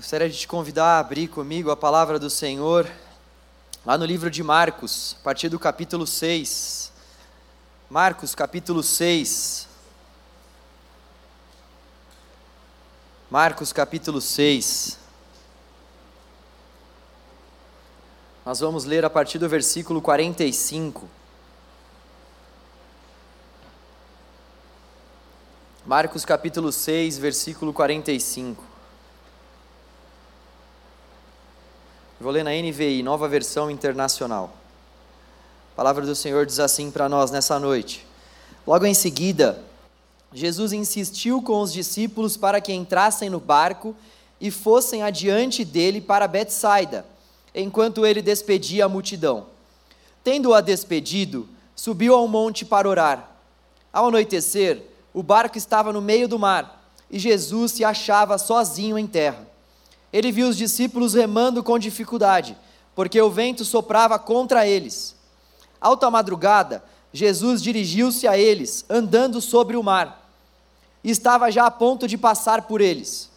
Gostaria de te convidar a abrir comigo a palavra do Senhor, lá no livro de Marcos, a partir do capítulo 6. Marcos, capítulo 6. Marcos, capítulo 6. Nós vamos ler a partir do versículo 45. Marcos, capítulo 6, versículo 45. Vou ler na NVI, nova versão internacional. A palavra do Senhor diz assim para nós nessa noite. Logo em seguida, Jesus insistiu com os discípulos para que entrassem no barco e fossem adiante dele para Betsaida, enquanto ele despedia a multidão. Tendo-a despedido, subiu ao monte para orar. Ao anoitecer, o barco estava no meio do mar e Jesus se achava sozinho em terra. Ele viu os discípulos remando com dificuldade, porque o vento soprava contra eles. Alta madrugada, Jesus dirigiu-se a eles, andando sobre o mar, e estava já a ponto de passar por eles.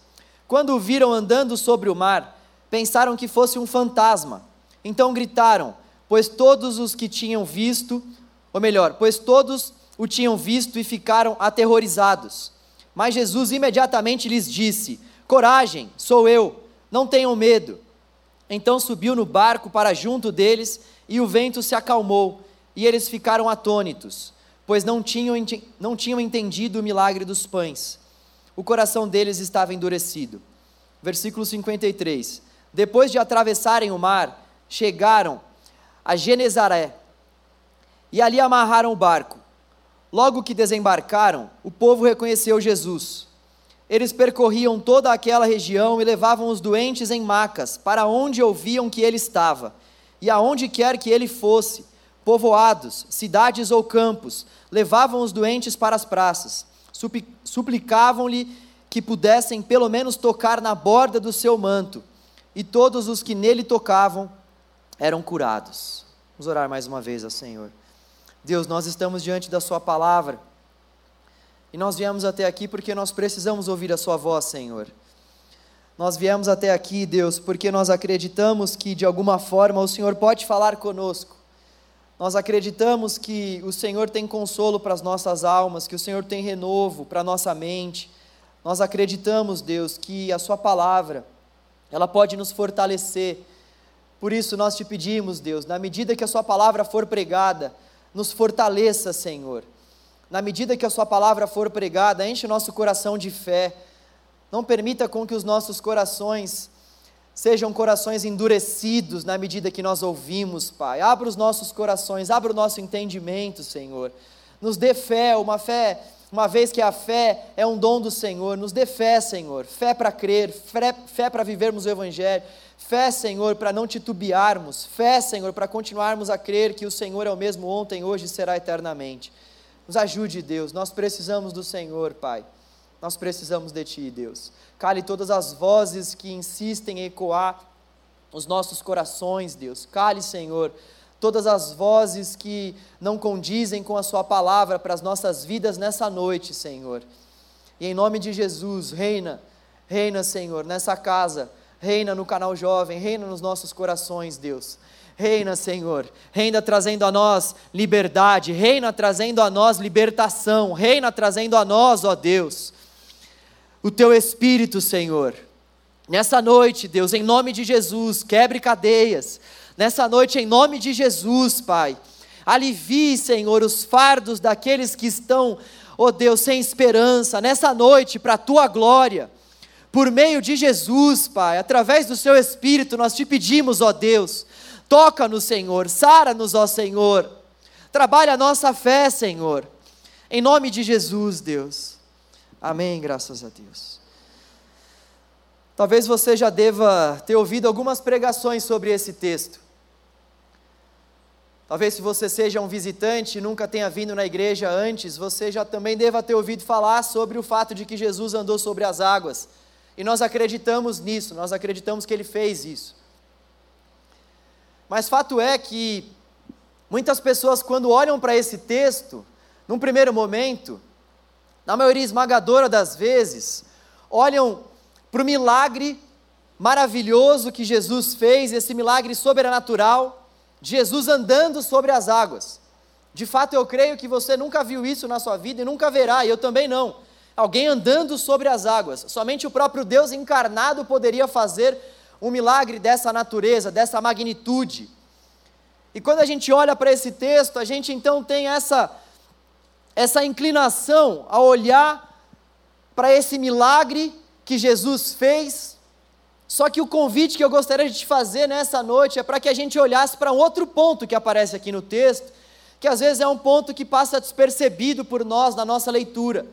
Quando o viram andando sobre o mar, pensaram que fosse um fantasma. Então gritaram, pois todos os que tinham visto, ou melhor, pois todos o tinham visto e ficaram aterrorizados. Mas Jesus imediatamente lhes disse: Coragem, sou eu não tenham medo. Então subiu no barco para junto deles, e o vento se acalmou, e eles ficaram atônitos, pois não tinham, não tinham entendido o milagre dos pães. O coração deles estava endurecido. Versículo 53. Depois de atravessarem o mar, chegaram a Genezaré, e ali amarraram o barco. Logo que desembarcaram, o povo reconheceu Jesus eles percorriam toda aquela região e levavam os doentes em macas, para onde ouviam que ele estava, e aonde quer que ele fosse, povoados, cidades ou campos, levavam os doentes para as praças, suplicavam-lhe que pudessem pelo menos tocar na borda do seu manto, e todos os que nele tocavam eram curados. Vamos orar mais uma vez ao Senhor. Deus, nós estamos diante da Sua palavra e nós viemos até aqui porque nós precisamos ouvir a Sua voz, Senhor. Nós viemos até aqui, Deus, porque nós acreditamos que de alguma forma o Senhor pode falar conosco. Nós acreditamos que o Senhor tem consolo para as nossas almas, que o Senhor tem renovo para a nossa mente. Nós acreditamos, Deus, que a Sua palavra, ela pode nos fortalecer. Por isso nós te pedimos, Deus, na medida que a Sua palavra for pregada, nos fortaleça, Senhor na medida que a Sua palavra for pregada, enche o nosso coração de fé. Não permita com que os nossos corações sejam corações endurecidos na medida que nós ouvimos, Pai. Abra os nossos corações, abra o nosso entendimento, Senhor. Nos dê fé, uma fé, uma vez que a fé é um dom do Senhor, nos dê fé, Senhor. Fé para crer, fé, fé para vivermos o Evangelho. Fé, Senhor, para não titubearmos. Fé, Senhor, para continuarmos a crer que o Senhor é o mesmo ontem, hoje e será eternamente. Nos ajude, Deus. Nós precisamos do Senhor, Pai. Nós precisamos de Ti, Deus. Cale todas as vozes que insistem em ecoar os nossos corações, Deus. Cale, Senhor, todas as vozes que não condizem com a Sua palavra para as nossas vidas nessa noite, Senhor. E em nome de Jesus, reina, reina, Senhor, nessa casa, reina no canal jovem, reina nos nossos corações, Deus. Reina, Senhor, reina trazendo a nós liberdade, reina trazendo a nós libertação, reina trazendo a nós, ó Deus, o teu Espírito, Senhor. Nessa noite, Deus, em nome de Jesus, quebre cadeias. Nessa noite, em nome de Jesus, Pai, alivie, Senhor, os fardos daqueles que estão, ó Deus, sem esperança. Nessa noite, para a tua glória, por meio de Jesus, Pai, através do seu Espírito, nós te pedimos, ó Deus, Toca-nos, Senhor, sara-nos, ó Senhor. Trabalha a nossa fé, Senhor. Em nome de Jesus, Deus. Amém, graças a Deus. Talvez você já deva ter ouvido algumas pregações sobre esse texto. Talvez se você seja um visitante e nunca tenha vindo na igreja antes, você já também deva ter ouvido falar sobre o fato de que Jesus andou sobre as águas. E nós acreditamos nisso, nós acreditamos que ele fez isso. Mas fato é que muitas pessoas, quando olham para esse texto, num primeiro momento, na maioria esmagadora das vezes, olham para o milagre maravilhoso que Jesus fez, esse milagre sobrenatural, Jesus andando sobre as águas. De fato, eu creio que você nunca viu isso na sua vida e nunca verá, e eu também não. Alguém andando sobre as águas. Somente o próprio Deus encarnado poderia fazer um milagre dessa natureza, dessa magnitude. E quando a gente olha para esse texto, a gente então tem essa essa inclinação a olhar para esse milagre que Jesus fez. Só que o convite que eu gostaria de te fazer nessa noite é para que a gente olhasse para um outro ponto que aparece aqui no texto, que às vezes é um ponto que passa despercebido por nós na nossa leitura.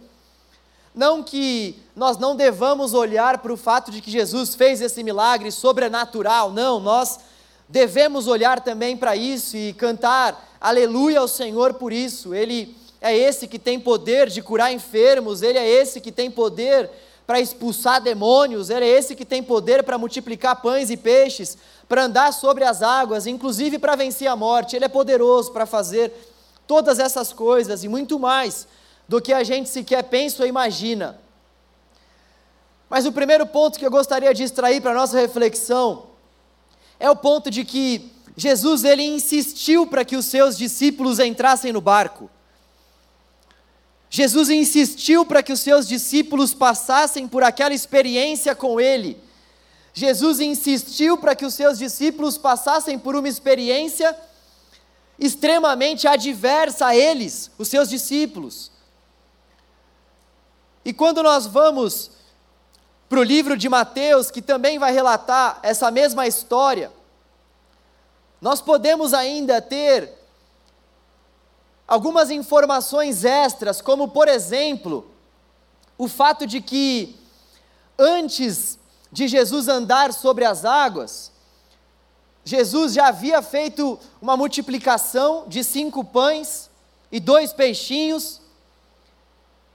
Não que nós não devamos olhar para o fato de que Jesus fez esse milagre sobrenatural, não, nós devemos olhar também para isso e cantar aleluia ao Senhor por isso. Ele é esse que tem poder de curar enfermos, ele é esse que tem poder para expulsar demônios, ele é esse que tem poder para multiplicar pães e peixes, para andar sobre as águas, inclusive para vencer a morte. Ele é poderoso para fazer todas essas coisas e muito mais do que a gente sequer pensa ou imagina. Mas o primeiro ponto que eu gostaria de extrair para a nossa reflexão é o ponto de que Jesus ele insistiu para que os seus discípulos entrassem no barco. Jesus insistiu para que os seus discípulos passassem por aquela experiência com ele Jesus insistiu para que os seus discípulos passassem por uma experiência extremamente adversa a eles, os seus discípulos. E quando nós vamos para o livro de Mateus, que também vai relatar essa mesma história, nós podemos ainda ter algumas informações extras, como por exemplo, o fato de que antes de Jesus andar sobre as águas, Jesus já havia feito uma multiplicação de cinco pães e dois peixinhos.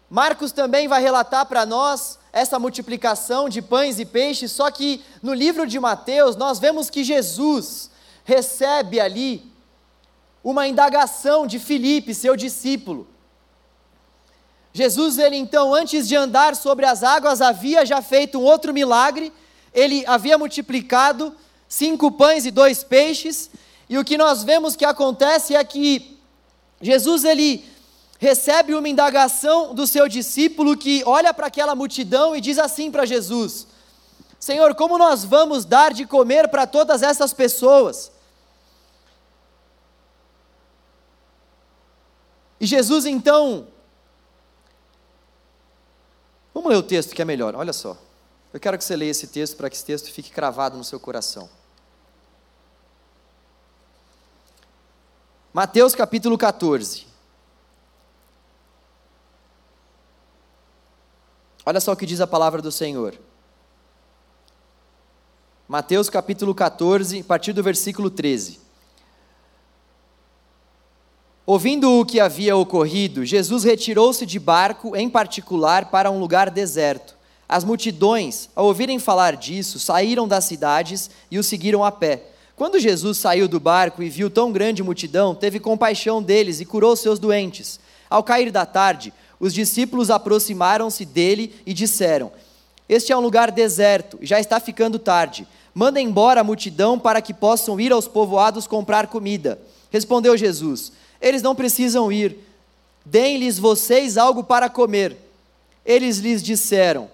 Marcos também vai relatar para nós essa multiplicação de pães e peixes, só que no livro de Mateus nós vemos que Jesus recebe ali uma indagação de Filipe, seu discípulo. Jesus, ele então, antes de andar sobre as águas, havia já feito um outro milagre, ele havia multiplicado cinco pães e dois peixes, e o que nós vemos que acontece é que Jesus, ele recebe uma indagação do seu discípulo que olha para aquela multidão e diz assim para Jesus: Senhor, como nós vamos dar de comer para todas essas pessoas? E Jesus então Vamos ler o texto que é melhor, olha só. Eu quero que você leia esse texto para que esse texto fique cravado no seu coração. Mateus capítulo 14. Olha só o que diz a palavra do Senhor. Mateus capítulo 14, a partir do versículo 13. Ouvindo o que havia ocorrido, Jesus retirou-se de barco, em particular, para um lugar deserto. As multidões, ao ouvirem falar disso, saíram das cidades e o seguiram a pé. Quando Jesus saiu do barco e viu tão grande multidão, teve compaixão deles e curou seus doentes. Ao cair da tarde, os discípulos aproximaram-se dele e disseram: Este é um lugar deserto, já está ficando tarde. Manda embora a multidão para que possam ir aos povoados comprar comida. Respondeu Jesus: eles não precisam ir. Deem-lhes vocês algo para comer. Eles lhes disseram,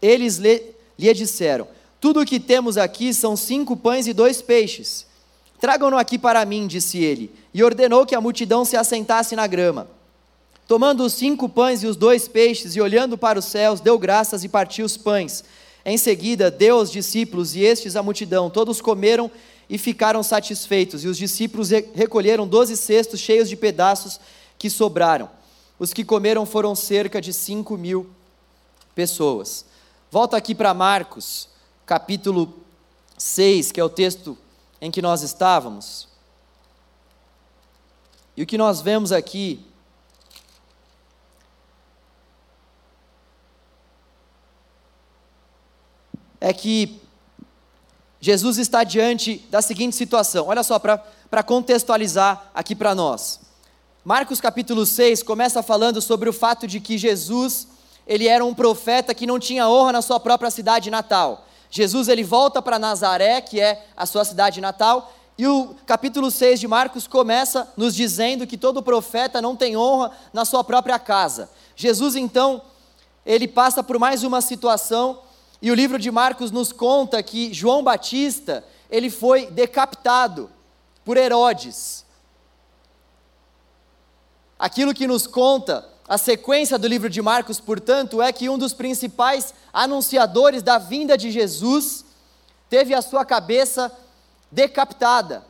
eles lhe, lhe disseram: Tudo o que temos aqui são cinco pães e dois peixes. Tragam-no aqui para mim, disse ele, e ordenou que a multidão se assentasse na grama. Tomando os cinco pães e os dois peixes, e olhando para os céus, deu graças e partiu os pães. Em seguida, deu aos discípulos e estes à multidão. Todos comeram e ficaram satisfeitos. E os discípulos recolheram doze cestos cheios de pedaços que sobraram. Os que comeram foram cerca de cinco mil pessoas. Volta aqui para Marcos, capítulo 6, que é o texto em que nós estávamos. E o que nós vemos aqui é que Jesus está diante da seguinte situação. Olha só, para contextualizar aqui para nós. Marcos capítulo 6 começa falando sobre o fato de que Jesus, ele era um profeta que não tinha honra na sua própria cidade natal. Jesus ele volta para Nazaré, que é a sua cidade natal, e o capítulo 6 de Marcos começa nos dizendo que todo profeta não tem honra na sua própria casa. Jesus então, ele passa por mais uma situação, e o livro de Marcos nos conta que João Batista, ele foi decapitado por Herodes. Aquilo que nos conta a sequência do livro de Marcos, portanto, é que um dos principais anunciadores da vinda de Jesus teve a sua cabeça decapitada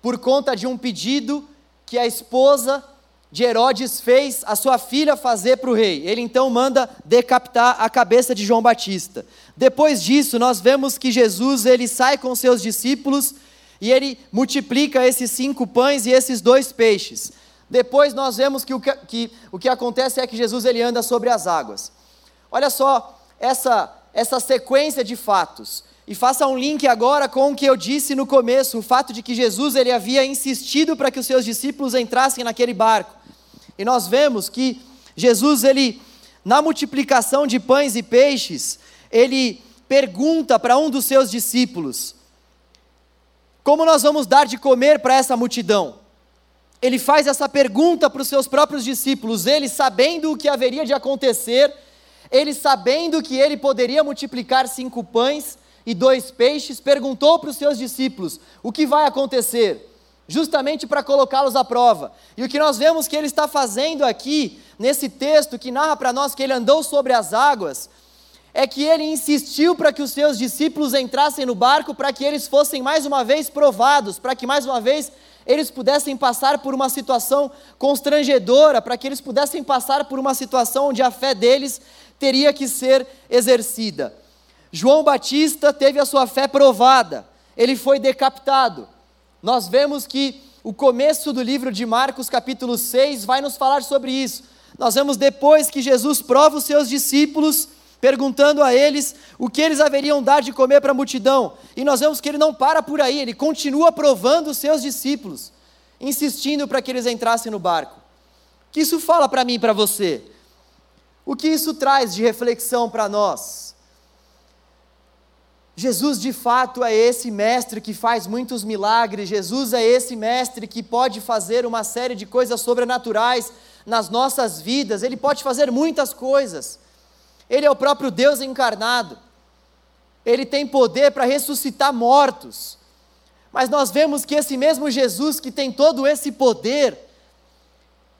por conta de um pedido que a esposa de Herodes fez a sua filha fazer para o rei. Ele então manda decapitar a cabeça de João Batista. Depois disso, nós vemos que Jesus ele sai com seus discípulos e ele multiplica esses cinco pães e esses dois peixes. Depois nós vemos que o que, que, o que acontece é que Jesus ele anda sobre as águas. Olha só essa, essa sequência de fatos. E faça um link agora com o que eu disse no começo, o fato de que Jesus ele havia insistido para que os seus discípulos entrassem naquele barco. E nós vemos que Jesus ele na multiplicação de pães e peixes, ele pergunta para um dos seus discípulos: Como nós vamos dar de comer para essa multidão? ele faz essa pergunta para os seus próprios discípulos, ele sabendo o que haveria de acontecer, ele sabendo que ele poderia multiplicar cinco pães e dois peixes, perguntou para os seus discípulos: o que vai acontecer? Justamente para colocá-los à prova. E o que nós vemos que ele está fazendo aqui, nesse texto que narra para nós que ele andou sobre as águas, é que ele insistiu para que os seus discípulos entrassem no barco, para que eles fossem mais uma vez provados, para que mais uma vez eles pudessem passar por uma situação constrangedora, para que eles pudessem passar por uma situação onde a fé deles teria que ser exercida. João Batista teve a sua fé provada, ele foi decapitado. Nós vemos que o começo do livro de Marcos, capítulo 6, vai nos falar sobre isso. Nós vemos depois que Jesus prova os seus discípulos perguntando a eles o que eles haveriam dar de comer para a multidão. E nós vemos que ele não para por aí, ele continua provando os seus discípulos, insistindo para que eles entrassem no barco. O que isso fala para mim e para você? O que isso traz de reflexão para nós? Jesus de fato é esse mestre que faz muitos milagres, Jesus é esse mestre que pode fazer uma série de coisas sobrenaturais nas nossas vidas, ele pode fazer muitas coisas. Ele é o próprio Deus encarnado. Ele tem poder para ressuscitar mortos. Mas nós vemos que esse mesmo Jesus que tem todo esse poder,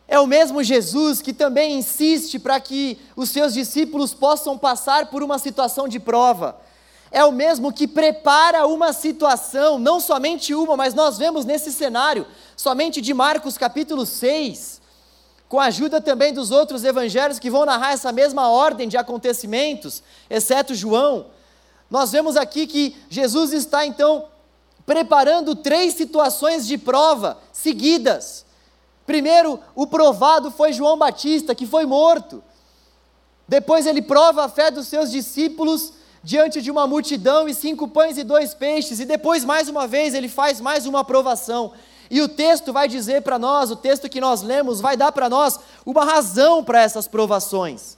é o mesmo Jesus que também insiste para que os seus discípulos possam passar por uma situação de prova. É o mesmo que prepara uma situação, não somente uma, mas nós vemos nesse cenário, somente de Marcos capítulo 6, com a ajuda também dos outros evangelhos que vão narrar essa mesma ordem de acontecimentos, exceto João, nós vemos aqui que Jesus está então preparando três situações de prova seguidas. Primeiro, o provado foi João Batista, que foi morto. Depois, ele prova a fé dos seus discípulos diante de uma multidão e cinco pães e dois peixes. E depois, mais uma vez, ele faz mais uma aprovação. E o texto vai dizer para nós, o texto que nós lemos, vai dar para nós uma razão para essas provações.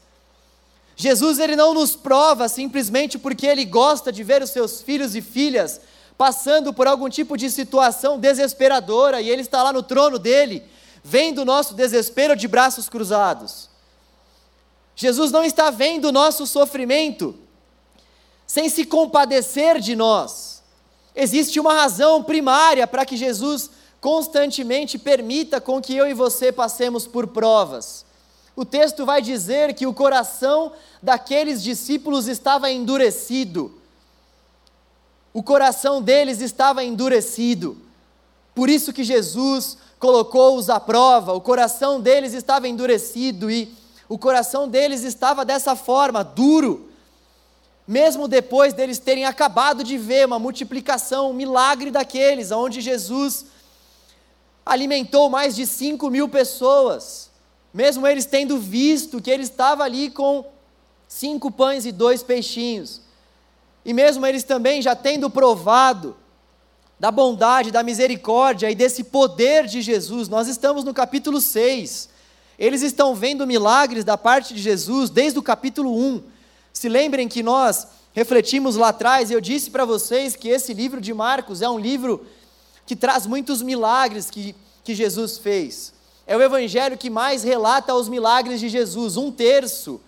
Jesus ele não nos prova simplesmente porque ele gosta de ver os seus filhos e filhas passando por algum tipo de situação desesperadora e ele está lá no trono dele, vendo o nosso desespero de braços cruzados. Jesus não está vendo o nosso sofrimento sem se compadecer de nós. Existe uma razão primária para que Jesus constantemente permita com que eu e você passemos por provas. O texto vai dizer que o coração daqueles discípulos estava endurecido. O coração deles estava endurecido. Por isso que Jesus colocou-os à prova. O coração deles estava endurecido e o coração deles estava dessa forma, duro. Mesmo depois deles terem acabado de ver uma multiplicação, um milagre daqueles, onde Jesus alimentou mais de 5 mil pessoas, mesmo eles tendo visto que ele estava ali com cinco pães e dois peixinhos, e mesmo eles também já tendo provado da bondade, da misericórdia e desse poder de Jesus, nós estamos no capítulo 6. Eles estão vendo milagres da parte de Jesus desde o capítulo 1. Se lembrem que nós refletimos lá atrás, eu disse para vocês que esse livro de Marcos é um livro que traz muitos milagres que, que Jesus fez. É o evangelho que mais relata os milagres de Jesus. Um terço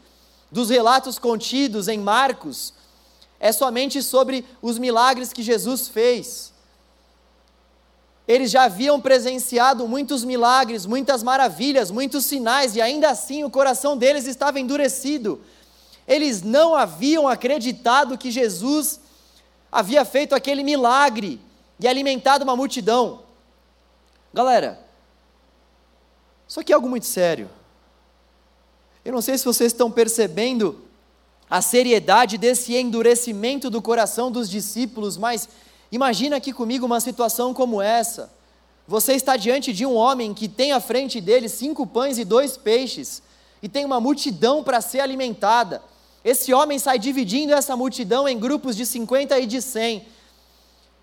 dos relatos contidos em Marcos é somente sobre os milagres que Jesus fez. Eles já haviam presenciado muitos milagres, muitas maravilhas, muitos sinais, e ainda assim o coração deles estava endurecido. Eles não haviam acreditado que Jesus havia feito aquele milagre e alimentado uma multidão. Galera, isso aqui é algo muito sério. Eu não sei se vocês estão percebendo a seriedade desse endurecimento do coração dos discípulos, mas imagina aqui comigo uma situação como essa. Você está diante de um homem que tem à frente dele cinco pães e dois peixes, e tem uma multidão para ser alimentada. Esse homem sai dividindo essa multidão em grupos de 50 e de 100.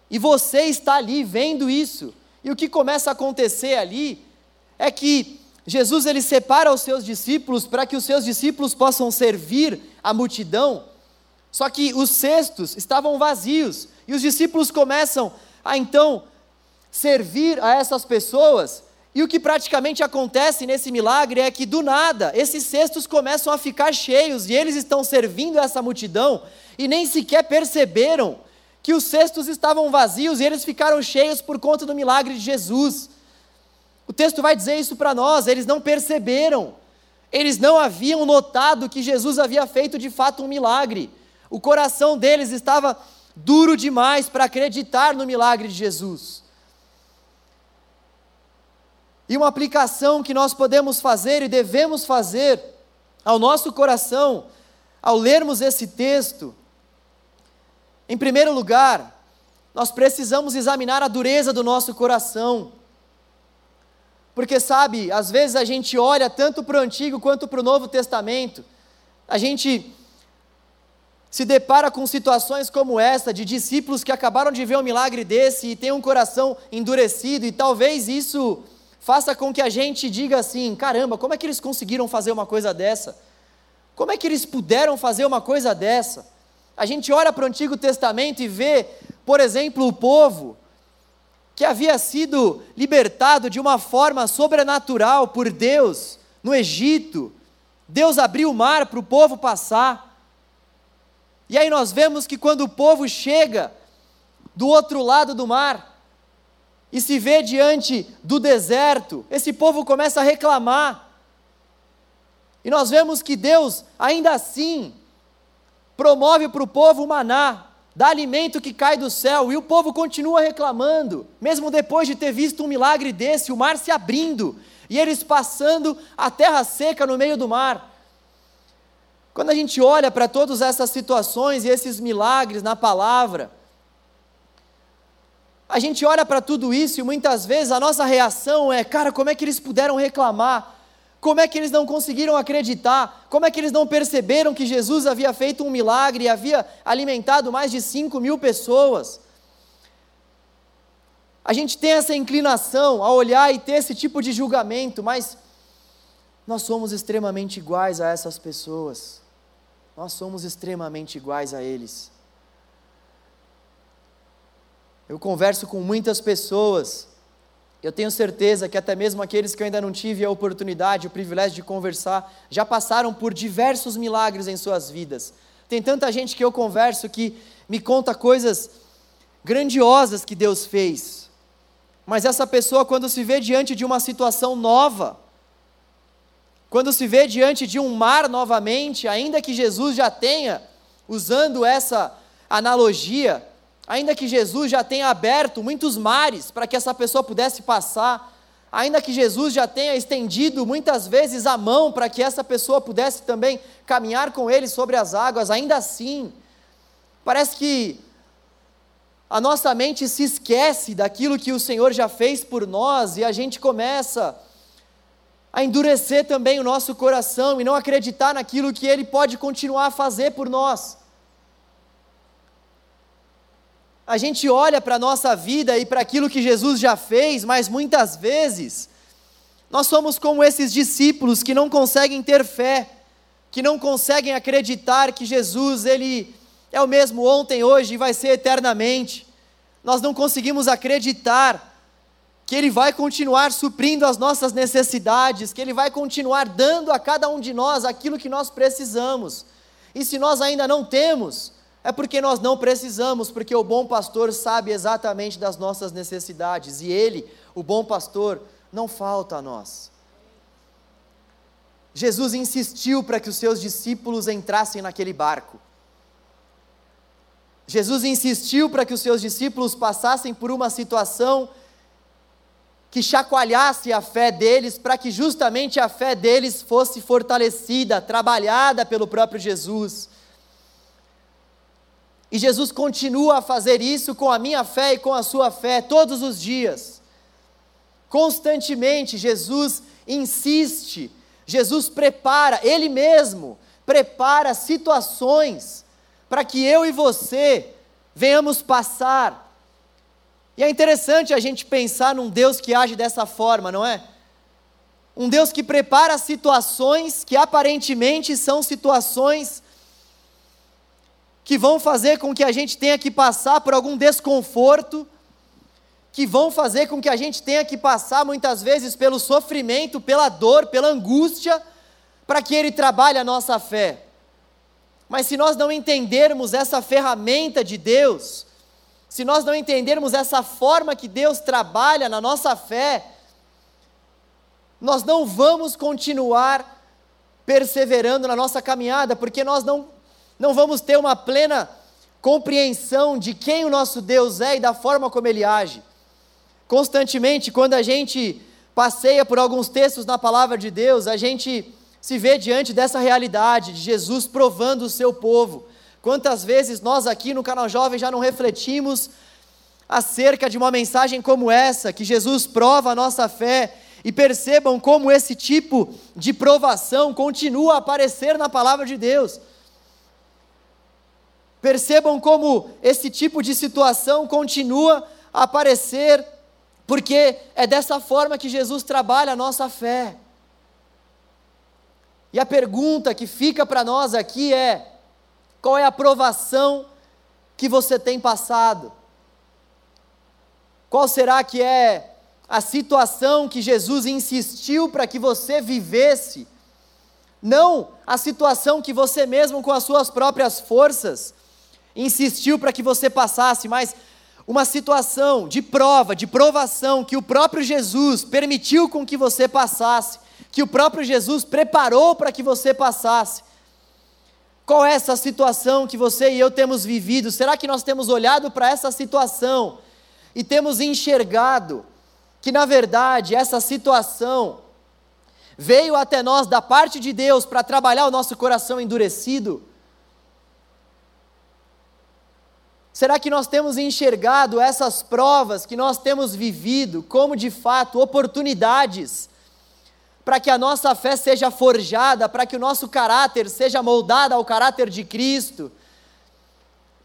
E você está ali vendo isso. E o que começa a acontecer ali é que Jesus ele separa os seus discípulos para que os seus discípulos possam servir a multidão. Só que os cestos estavam vazios e os discípulos começam a então servir a essas pessoas. E o que praticamente acontece nesse milagre é que do nada esses cestos começam a ficar cheios e eles estão servindo essa multidão e nem sequer perceberam que os cestos estavam vazios e eles ficaram cheios por conta do milagre de Jesus. O texto vai dizer isso para nós, eles não perceberam, eles não haviam notado que Jesus havia feito de fato um milagre. O coração deles estava duro demais para acreditar no milagre de Jesus. E uma aplicação que nós podemos fazer e devemos fazer ao nosso coração, ao lermos esse texto, em primeiro lugar, nós precisamos examinar a dureza do nosso coração. Porque, sabe, às vezes a gente olha tanto para o Antigo quanto para o Novo Testamento, a gente se depara com situações como essa, de discípulos que acabaram de ver um milagre desse e têm um coração endurecido, e talvez isso faça com que a gente diga assim: caramba, como é que eles conseguiram fazer uma coisa dessa? Como é que eles puderam fazer uma coisa dessa? A gente olha para o Antigo Testamento e vê, por exemplo, o povo que havia sido libertado de uma forma sobrenatural por Deus no Egito. Deus abriu o mar para o povo passar. E aí nós vemos que quando o povo chega do outro lado do mar e se vê diante do deserto, esse povo começa a reclamar. E nós vemos que Deus, ainda assim, promove para o povo o maná, dá alimento que cai do céu, e o povo continua reclamando, mesmo depois de ter visto um milagre desse, o mar se abrindo, e eles passando a terra seca no meio do mar. Quando a gente olha para todas essas situações e esses milagres na palavra, a gente olha para tudo isso e muitas vezes a nossa reação é: cara, como é que eles puderam reclamar? Como é que eles não conseguiram acreditar? Como é que eles não perceberam que Jesus havia feito um milagre e havia alimentado mais de 5 mil pessoas? A gente tem essa inclinação a olhar e ter esse tipo de julgamento, mas nós somos extremamente iguais a essas pessoas. Nós somos extremamente iguais a eles. Eu converso com muitas pessoas eu tenho certeza que até mesmo aqueles que eu ainda não tive a oportunidade, o privilégio de conversar, já passaram por diversos milagres em suas vidas. Tem tanta gente que eu converso que me conta coisas grandiosas que Deus fez. Mas essa pessoa, quando se vê diante de uma situação nova, quando se vê diante de um mar novamente, ainda que Jesus já tenha, usando essa analogia, ainda que Jesus já tenha aberto muitos mares para que essa pessoa pudesse passar, ainda que Jesus já tenha estendido muitas vezes a mão para que essa pessoa pudesse também caminhar com ele sobre as águas, ainda assim, parece que a nossa mente se esquece daquilo que o Senhor já fez por nós e a gente começa a endurecer também o nosso coração e não acreditar naquilo que Ele pode continuar a fazer por nós a gente olha para a nossa vida e para aquilo que Jesus já fez, mas muitas vezes nós somos como esses discípulos que não conseguem ter fé, que não conseguem acreditar que Jesus ele é o mesmo ontem, hoje e vai ser eternamente. Nós não conseguimos acreditar que Ele vai continuar suprindo as nossas necessidades, que Ele vai continuar dando a cada um de nós aquilo que nós precisamos. E se nós ainda não temos, é porque nós não precisamos, porque o bom pastor sabe exatamente das nossas necessidades e Ele, o bom pastor, não falta a nós. Jesus insistiu para que os seus discípulos entrassem naquele barco. Jesus insistiu para que os seus discípulos passassem por uma situação que chacoalhasse a fé deles, para que justamente a fé deles fosse fortalecida, trabalhada pelo próprio Jesus. E Jesus continua a fazer isso com a minha fé e com a sua fé todos os dias. Constantemente, Jesus insiste, Jesus prepara, Ele mesmo prepara situações para que eu e você venhamos passar. E é interessante a gente pensar num Deus que age dessa forma, não é? Um Deus que prepara situações que aparentemente são situações que vão fazer com que a gente tenha que passar por algum desconforto, que vão fazer com que a gente tenha que passar muitas vezes pelo sofrimento, pela dor, pela angústia, para que Ele trabalhe a nossa fé. Mas se nós não entendermos essa ferramenta de Deus, se nós não entendermos essa forma que Deus trabalha na nossa fé, nós não vamos continuar perseverando na nossa caminhada, porque nós não, não vamos ter uma plena compreensão de quem o nosso Deus é e da forma como ele age. Constantemente, quando a gente passeia por alguns textos na palavra de Deus, a gente se vê diante dessa realidade de Jesus provando o seu povo. Quantas vezes nós aqui no canal Jovem já não refletimos acerca de uma mensagem como essa, que Jesus prova a nossa fé, e percebam como esse tipo de provação continua a aparecer na palavra de Deus. Percebam como esse tipo de situação continua a aparecer, porque é dessa forma que Jesus trabalha a nossa fé. E a pergunta que fica para nós aqui é: qual é a provação que você tem passado? Qual será que é a situação que Jesus insistiu para que você vivesse? Não a situação que você mesmo, com as suas próprias forças, insistiu para que você passasse, mas uma situação de prova, de provação que o próprio Jesus permitiu com que você passasse, que o próprio Jesus preparou para que você passasse. Qual é essa situação que você e eu temos vivido? Será que nós temos olhado para essa situação e temos enxergado que, na verdade, essa situação veio até nós da parte de Deus para trabalhar o nosso coração endurecido? Será que nós temos enxergado essas provas que nós temos vivido como de fato oportunidades para que a nossa fé seja forjada, para que o nosso caráter seja moldado ao caráter de Cristo,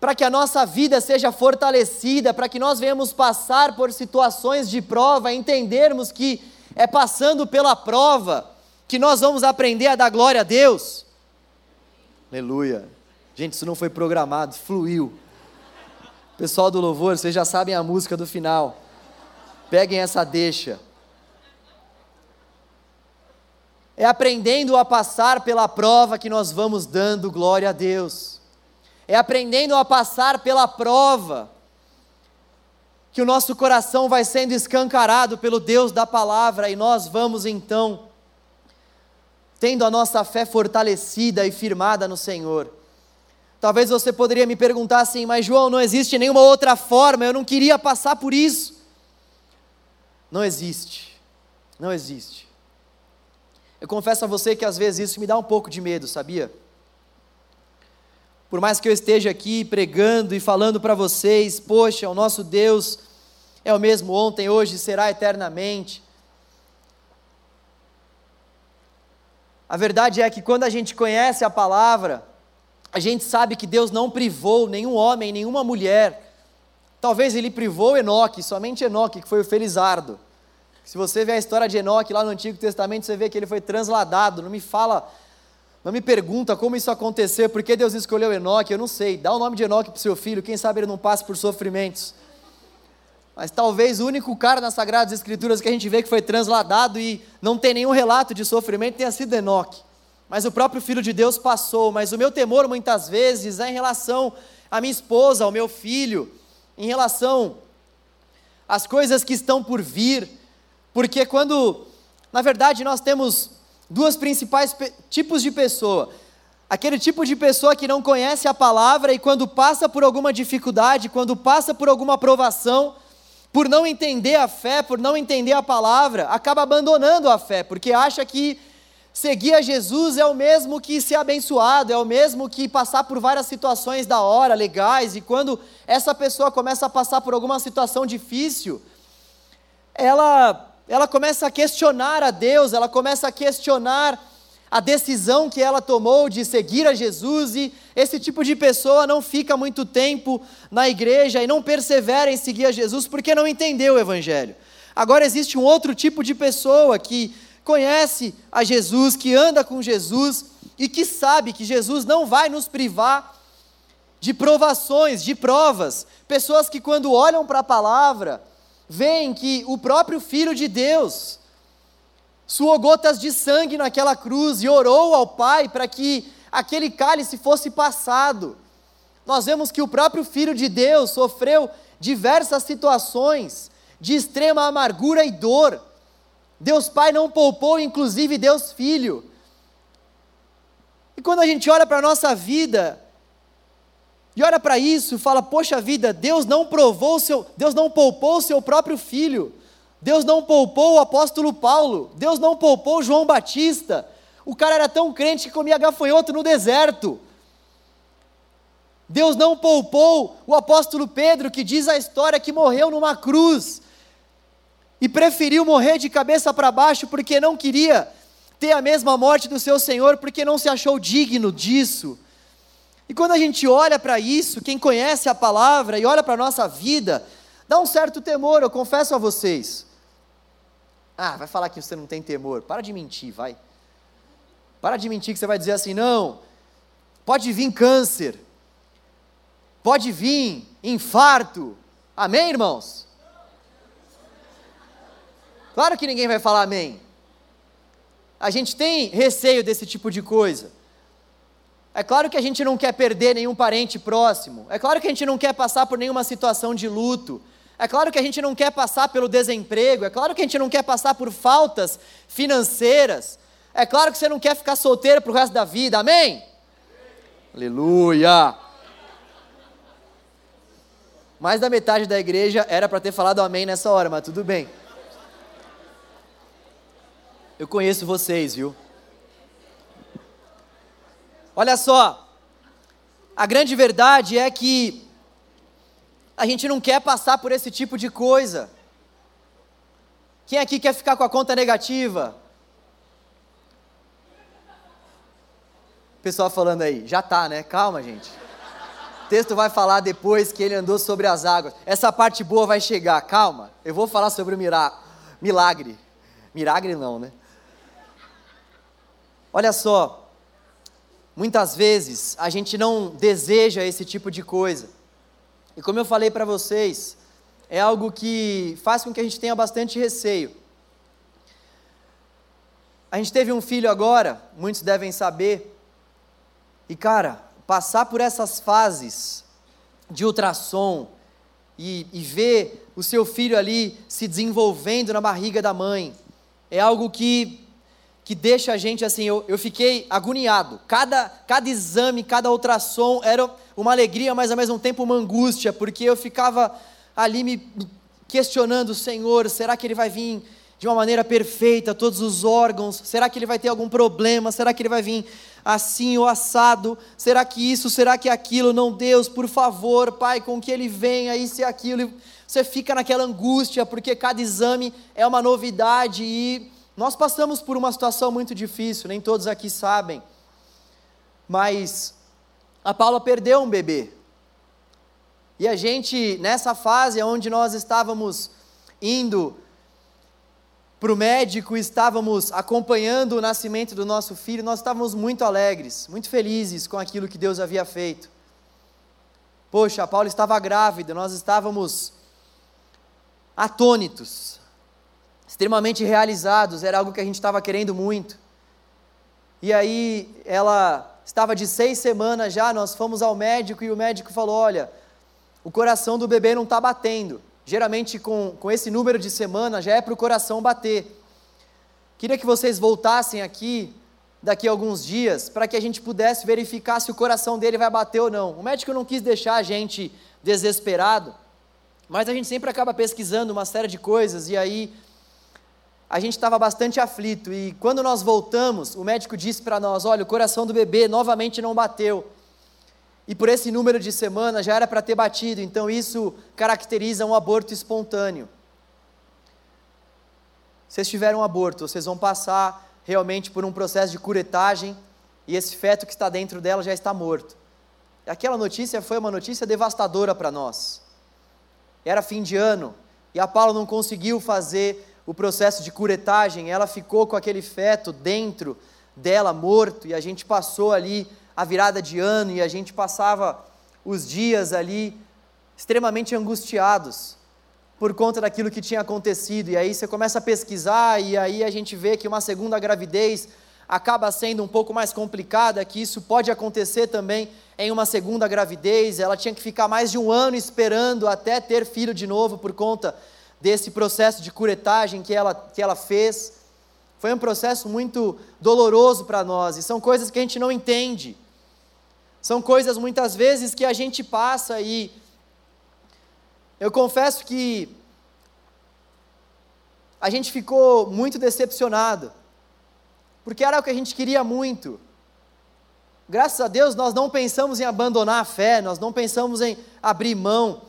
para que a nossa vida seja fortalecida, para que nós venhamos passar por situações de prova, entendermos que é passando pela prova que nós vamos aprender a dar glória a Deus. Aleluia. Gente, isso não foi programado, fluiu. Pessoal do louvor, vocês já sabem a música do final. Peguem essa deixa. É aprendendo a passar pela prova que nós vamos dando glória a Deus. É aprendendo a passar pela prova que o nosso coração vai sendo escancarado pelo Deus da palavra e nós vamos então tendo a nossa fé fortalecida e firmada no Senhor. Talvez você poderia me perguntar assim, mas João, não existe nenhuma outra forma, eu não queria passar por isso. Não existe, não existe. Eu confesso a você que às vezes isso me dá um pouco de medo, sabia? Por mais que eu esteja aqui pregando e falando para vocês, poxa, o nosso Deus é o mesmo ontem, hoje, será eternamente. A verdade é que quando a gente conhece a palavra, a gente sabe que Deus não privou nenhum homem, nenhuma mulher. Talvez ele privou Enoque, somente Enoque, que foi o Felizardo. Se você vê a história de Enoque lá no Antigo Testamento, você vê que ele foi transladado. Não me fala Não me pergunta como isso aconteceu, por que Deus escolheu Enoque, eu não sei. Dá o nome de Enoque para o seu filho, quem sabe ele não passe por sofrimentos. Mas talvez o único cara nas Sagradas Escrituras que a gente vê que foi transladado e não tem nenhum relato de sofrimento tenha sido Enoque. Mas o próprio Filho de Deus passou. Mas o meu temor muitas vezes é em relação à minha esposa, ao meu filho, em relação às coisas que estão por vir. Porque quando, na verdade, nós temos duas principais tipos de pessoa. Aquele tipo de pessoa que não conhece a palavra e quando passa por alguma dificuldade, quando passa por alguma provação, por não entender a fé, por não entender a palavra, acaba abandonando a fé, porque acha que seguir a Jesus é o mesmo que ser abençoado, é o mesmo que passar por várias situações da hora, legais, e quando essa pessoa começa a passar por alguma situação difícil, ela ela começa a questionar a Deus, ela começa a questionar a decisão que ela tomou de seguir a Jesus, e esse tipo de pessoa não fica muito tempo na igreja e não persevera em seguir a Jesus porque não entendeu o Evangelho. Agora existe um outro tipo de pessoa que conhece a Jesus, que anda com Jesus e que sabe que Jesus não vai nos privar de provações, de provas. Pessoas que, quando olham para a palavra, veem que o próprio Filho de Deus suou gotas de sangue naquela cruz e orou ao Pai para que aquele cálice fosse passado. Nós vemos que o próprio Filho de Deus sofreu diversas situações de extrema amargura e dor. Deus Pai não poupou, inclusive Deus Filho. E quando a gente olha para a nossa vida, e olha para isso fala: Poxa vida, Deus não provou seu, Deus não poupou o seu próprio filho. Deus não poupou o apóstolo Paulo, Deus não poupou João Batista. O cara era tão crente que comia gafanhoto no deserto. Deus não poupou o apóstolo Pedro, que diz a história que morreu numa cruz e preferiu morrer de cabeça para baixo porque não queria ter a mesma morte do seu Senhor, porque não se achou digno disso. E quando a gente olha para isso, quem conhece a palavra e olha para a nossa vida, dá um certo temor, eu confesso a vocês. Ah, vai falar que você não tem temor. Para de mentir, vai. Para de mentir que você vai dizer assim, não, pode vir câncer, pode vir infarto. Amém, irmãos? Claro que ninguém vai falar amém. A gente tem receio desse tipo de coisa. É claro que a gente não quer perder nenhum parente próximo. É claro que a gente não quer passar por nenhuma situação de luto. É claro que a gente não quer passar pelo desemprego. É claro que a gente não quer passar por faltas financeiras. É claro que você não quer ficar solteiro para o resto da vida. Amém? Amém. Aleluia! Mais da metade da igreja era para ter falado amém nessa hora, mas tudo bem. Eu conheço vocês, viu? Olha só, a grande verdade é que a gente não quer passar por esse tipo de coisa. Quem aqui quer ficar com a conta negativa? Pessoal falando aí, já tá, né? Calma, gente. O texto vai falar depois que ele andou sobre as águas. Essa parte boa vai chegar, calma. Eu vou falar sobre o milagre. Milagre não, né? Olha só, Muitas vezes a gente não deseja esse tipo de coisa. E como eu falei para vocês, é algo que faz com que a gente tenha bastante receio. A gente teve um filho agora, muitos devem saber. E cara, passar por essas fases de ultrassom e, e ver o seu filho ali se desenvolvendo na barriga da mãe, é algo que que deixa a gente assim, eu, eu fiquei agoniado. Cada, cada exame, cada ultrassom era uma alegria, mas ao mesmo tempo uma angústia, porque eu ficava ali me questionando, Senhor, será que ele vai vir de uma maneira perfeita, todos os órgãos? Será que ele vai ter algum problema? Será que ele vai vir assim ou assado? Será que isso? Será que aquilo? Não, Deus, por favor, Pai, com que ele venha, isso e aquilo. Você fica naquela angústia, porque cada exame é uma novidade e nós passamos por uma situação muito difícil, nem todos aqui sabem, mas a Paula perdeu um bebê. E a gente, nessa fase onde nós estávamos indo para o médico estávamos acompanhando o nascimento do nosso filho, nós estávamos muito alegres, muito felizes com aquilo que Deus havia feito. Poxa, a Paula estava grávida, nós estávamos atônitos, extremamente realizados, era algo que a gente estava querendo muito. E aí ela estava de seis semanas já, nós fomos ao médico e o médico falou: olha, o coração do bebê não está batendo. Geralmente, com, com esse número de semanas, já é para o coração bater. Queria que vocês voltassem aqui daqui a alguns dias para que a gente pudesse verificar se o coração dele vai bater ou não. O médico não quis deixar a gente desesperado, mas a gente sempre acaba pesquisando uma série de coisas e aí a gente estava bastante aflito. E quando nós voltamos, o médico disse para nós: olha, o coração do bebê novamente não bateu. E por esse número de semanas já era para ter batido, então isso caracteriza um aborto espontâneo. Vocês tiveram um aborto, vocês vão passar realmente por um processo de curetagem e esse feto que está dentro dela já está morto. Aquela notícia foi uma notícia devastadora para nós. Era fim de ano e a Paula não conseguiu fazer o processo de curetagem, ela ficou com aquele feto dentro dela morto e a gente passou ali a virada de ano e a gente passava os dias ali extremamente angustiados por conta daquilo que tinha acontecido. E aí você começa a pesquisar e aí a gente vê que uma segunda gravidez acaba sendo um pouco mais complicada, que isso pode acontecer também em uma segunda gravidez. Ela tinha que ficar mais de um ano esperando até ter filho de novo por conta desse processo de curetagem que ela, que ela fez. Foi um processo muito doloroso para nós e são coisas que a gente não entende. São coisas muitas vezes que a gente passa e eu confesso que a gente ficou muito decepcionado, porque era o que a gente queria muito. Graças a Deus nós não pensamos em abandonar a fé, nós não pensamos em abrir mão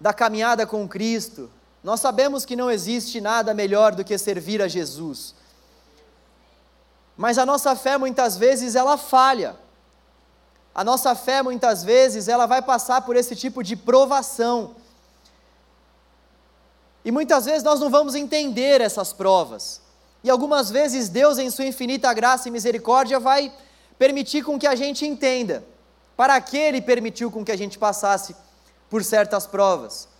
da caminhada com Cristo. Nós sabemos que não existe nada melhor do que servir a Jesus. Mas a nossa fé muitas vezes ela falha. A nossa fé muitas vezes ela vai passar por esse tipo de provação. E muitas vezes nós não vamos entender essas provas. E algumas vezes Deus, em sua infinita graça e misericórdia, vai permitir com que a gente entenda para que Ele permitiu com que a gente passasse por certas provas.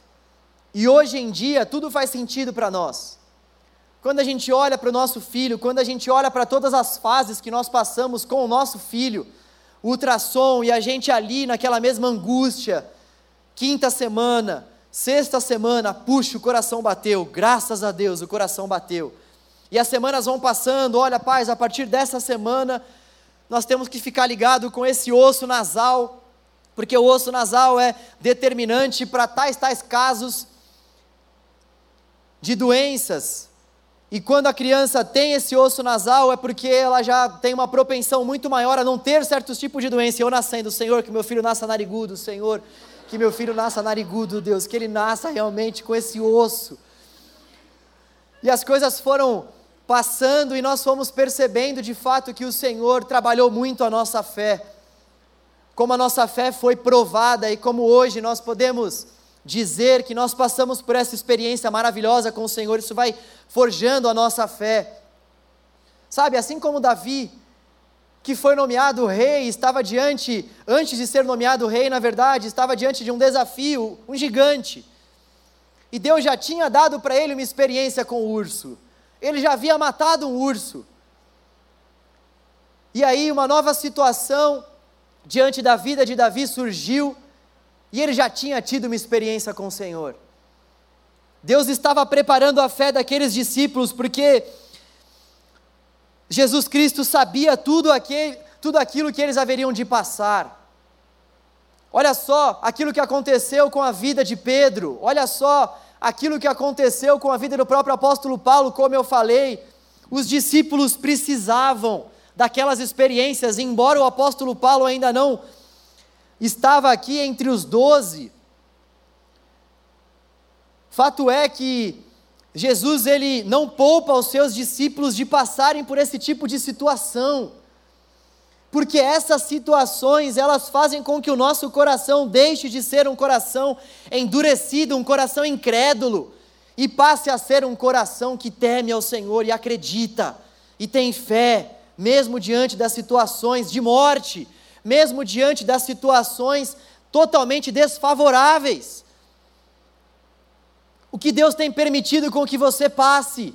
E hoje em dia tudo faz sentido para nós. Quando a gente olha para o nosso filho, quando a gente olha para todas as fases que nós passamos com o nosso filho, ultrassom e a gente ali naquela mesma angústia. Quinta semana, sexta semana, puxa, o coração bateu, graças a Deus, o coração bateu. E as semanas vão passando, olha, paz, a partir dessa semana nós temos que ficar ligado com esse osso nasal, porque o osso nasal é determinante para tais tais casos de doenças e quando a criança tem esse osso nasal, é porque ela já tem uma propensão muito maior a não ter certos tipos de doença. Eu nascendo, Senhor, que meu filho nasça narigudo, Senhor, que meu filho nasça narigudo, Deus, que ele nasça realmente com esse osso. E as coisas foram passando e nós fomos percebendo de fato que o Senhor trabalhou muito a nossa fé. Como a nossa fé foi provada e como hoje nós podemos dizer que nós passamos por essa experiência maravilhosa com o Senhor, isso vai forjando a nossa fé. Sabe, assim como Davi, que foi nomeado rei, estava diante, antes de ser nomeado rei, na verdade, estava diante de um desafio, um gigante. E Deus já tinha dado para ele uma experiência com o urso. Ele já havia matado um urso. E aí, uma nova situação diante da vida de Davi surgiu, e ele já tinha tido uma experiência com o Senhor. Deus estava preparando a fé daqueles discípulos, porque Jesus Cristo sabia tudo, aquele, tudo aquilo que eles haveriam de passar. Olha só aquilo que aconteceu com a vida de Pedro, olha só aquilo que aconteceu com a vida do próprio apóstolo Paulo, como eu falei, os discípulos precisavam daquelas experiências, embora o apóstolo Paulo ainda não estava aqui entre os doze. Fato é que Jesus ele não poupa os seus discípulos de passarem por esse tipo de situação. Porque essas situações, elas fazem com que o nosso coração deixe de ser um coração endurecido, um coração incrédulo, e passe a ser um coração que teme ao Senhor e acredita e tem fé, mesmo diante das situações de morte, mesmo diante das situações totalmente desfavoráveis. O que Deus tem permitido com que você passe.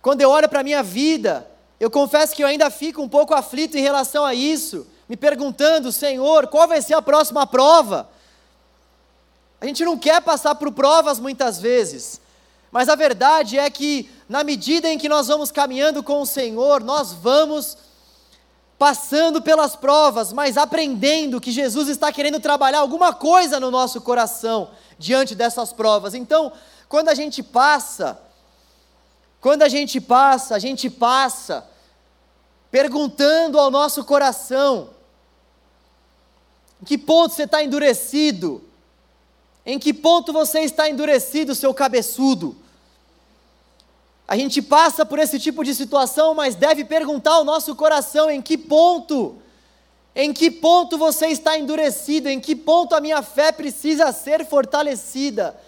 Quando eu olho para a minha vida, eu confesso que eu ainda fico um pouco aflito em relação a isso, me perguntando, Senhor, qual vai ser a próxima prova? A gente não quer passar por provas muitas vezes, mas a verdade é que, na medida em que nós vamos caminhando com o Senhor, nós vamos passando pelas provas, mas aprendendo que Jesus está querendo trabalhar alguma coisa no nosso coração diante dessas provas. Então, quando a gente passa, quando a gente passa, a gente passa perguntando ao nosso coração: em que ponto você está endurecido? Em que ponto você está endurecido, seu cabeçudo? A gente passa por esse tipo de situação, mas deve perguntar ao nosso coração em que ponto, em que ponto você está endurecido, em que ponto a minha fé precisa ser fortalecida.